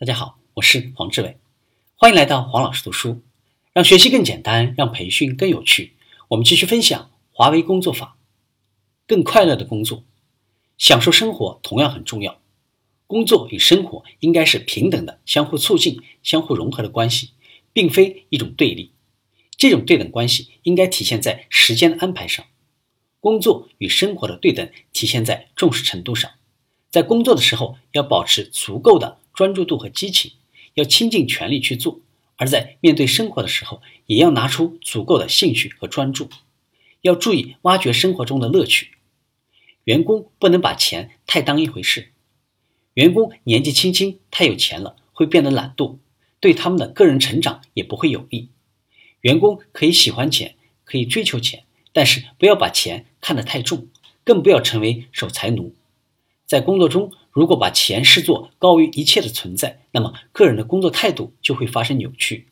大家好，我是黄志伟，欢迎来到黄老师读书，让学习更简单，让培训更有趣。我们继续分享华为工作法，更快乐的工作，享受生活同样很重要。工作与生活应该是平等的、相互促进、相互融合的关系，并非一种对立。这种对等关系应该体现在时间的安排上。工作与生活的对等体现在重视程度上，在工作的时候要保持足够的。专注度和激情，要倾尽全力去做；而在面对生活的时候，也要拿出足够的兴趣和专注。要注意挖掘生活中的乐趣。员工不能把钱太当一回事。员工年纪轻轻太有钱了，会变得懒惰，对他们的个人成长也不会有利。员工可以喜欢钱，可以追求钱，但是不要把钱看得太重，更不要成为守财奴。在工作中，如果把钱视作高于一切的存在，那么个人的工作态度就会发生扭曲。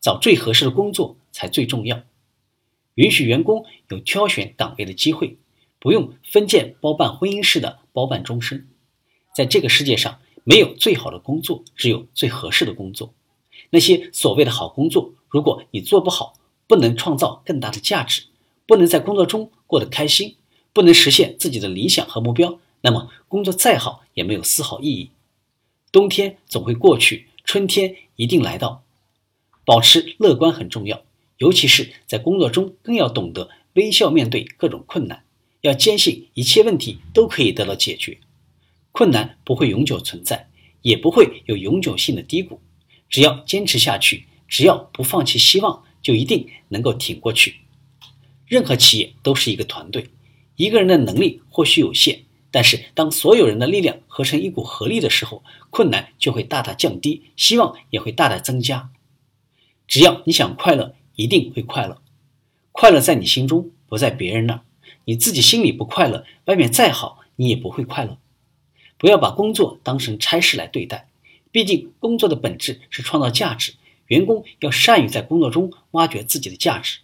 找最合适的工作才最重要。允许员工有挑选岗位的机会，不用封建包办婚姻式的包办终身。在这个世界上，没有最好的工作，只有最合适的工作。那些所谓的好工作，如果你做不好，不能创造更大的价值，不能在工作中过得开心，不能实现自己的理想和目标。那么工作再好也没有丝毫意义。冬天总会过去，春天一定来到。保持乐观很重要，尤其是在工作中，更要懂得微笑面对各种困难。要坚信一切问题都可以得到解决。困难不会永久存在，也不会有永久性的低谷。只要坚持下去，只要不放弃希望，就一定能够挺过去。任何企业都是一个团队，一个人的能力或许有限。但是，当所有人的力量合成一股合力的时候，困难就会大大降低，希望也会大大增加。只要你想快乐，一定会快乐。快乐在你心中，不在别人那儿。你自己心里不快乐，外面再好，你也不会快乐。不要把工作当成差事来对待，毕竟工作的本质是创造价值。员工要善于在工作中挖掘自己的价值，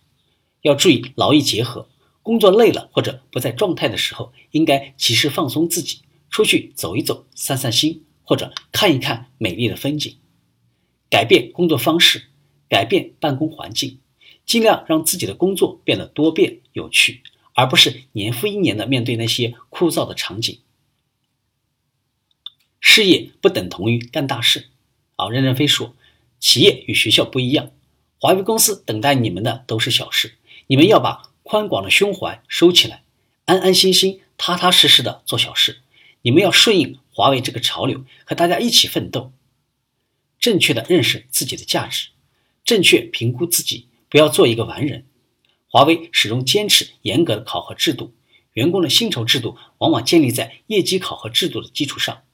要注意劳逸结合。工作累了或者不在状态的时候，应该及时放松自己，出去走一走、散散心，或者看一看美丽的风景。改变工作方式，改变办公环境，尽量让自己的工作变得多变有趣，而不是年复一年的面对那些枯燥的场景。事业不等同于干大事。啊，任正非说，企业与学校不一样，华为公司等待你们的都是小事，你们要把。宽广的胸怀收起来，安安心心、踏踏实实的做小事。你们要顺应华为这个潮流，和大家一起奋斗。正确的认识自己的价值，正确评估自己，不要做一个完人。华为始终坚持严格的考核制度，员工的薪酬制度往往建立在业绩考核制度的基础上。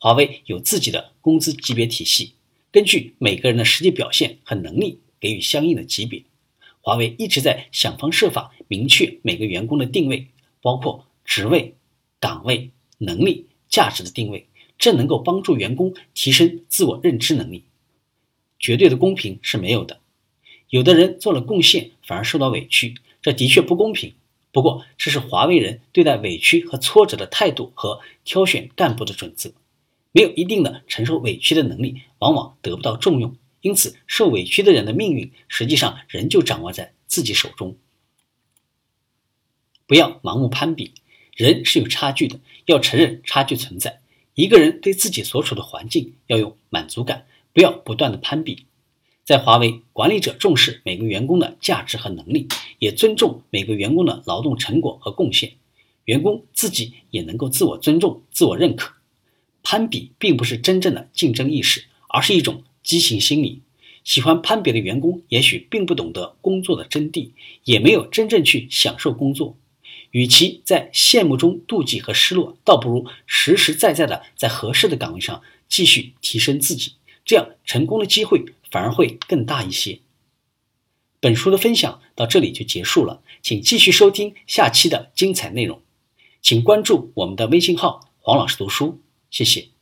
华为有自己的工资级别体系，根据每个人的实际表现和能力给予相应的级别。华为一直在想方设法明确每个员工的定位，包括职位、岗位、能力、价值的定位，这能够帮助员工提升自我认知能力。绝对的公平是没有的，有的人做了贡献反而受到委屈，这的确不公平。不过，这是华为人对待委屈和挫折的态度和挑选干部的准则。没有一定的承受委屈的能力，往往得不到重用。因此，受委屈的人的命运实际上仍旧掌握在自己手中。不要盲目攀比，人是有差距的，要承认差距存在。一个人对自己所处的环境要有满足感，不要不断的攀比。在华为，管理者重视每个员工的价值和能力，也尊重每个员工的劳动成果和贡献，员工自己也能够自我尊重、自我认可。攀比并不是真正的竞争意识，而是一种。畸形心理，喜欢攀比的员工也许并不懂得工作的真谛，也没有真正去享受工作。与其在羡慕中妒忌和失落，倒不如实实在在的在合适的岗位上继续提升自己，这样成功的机会反而会更大一些。本书的分享到这里就结束了，请继续收听下期的精彩内容，请关注我们的微信号“黄老师读书”，谢谢。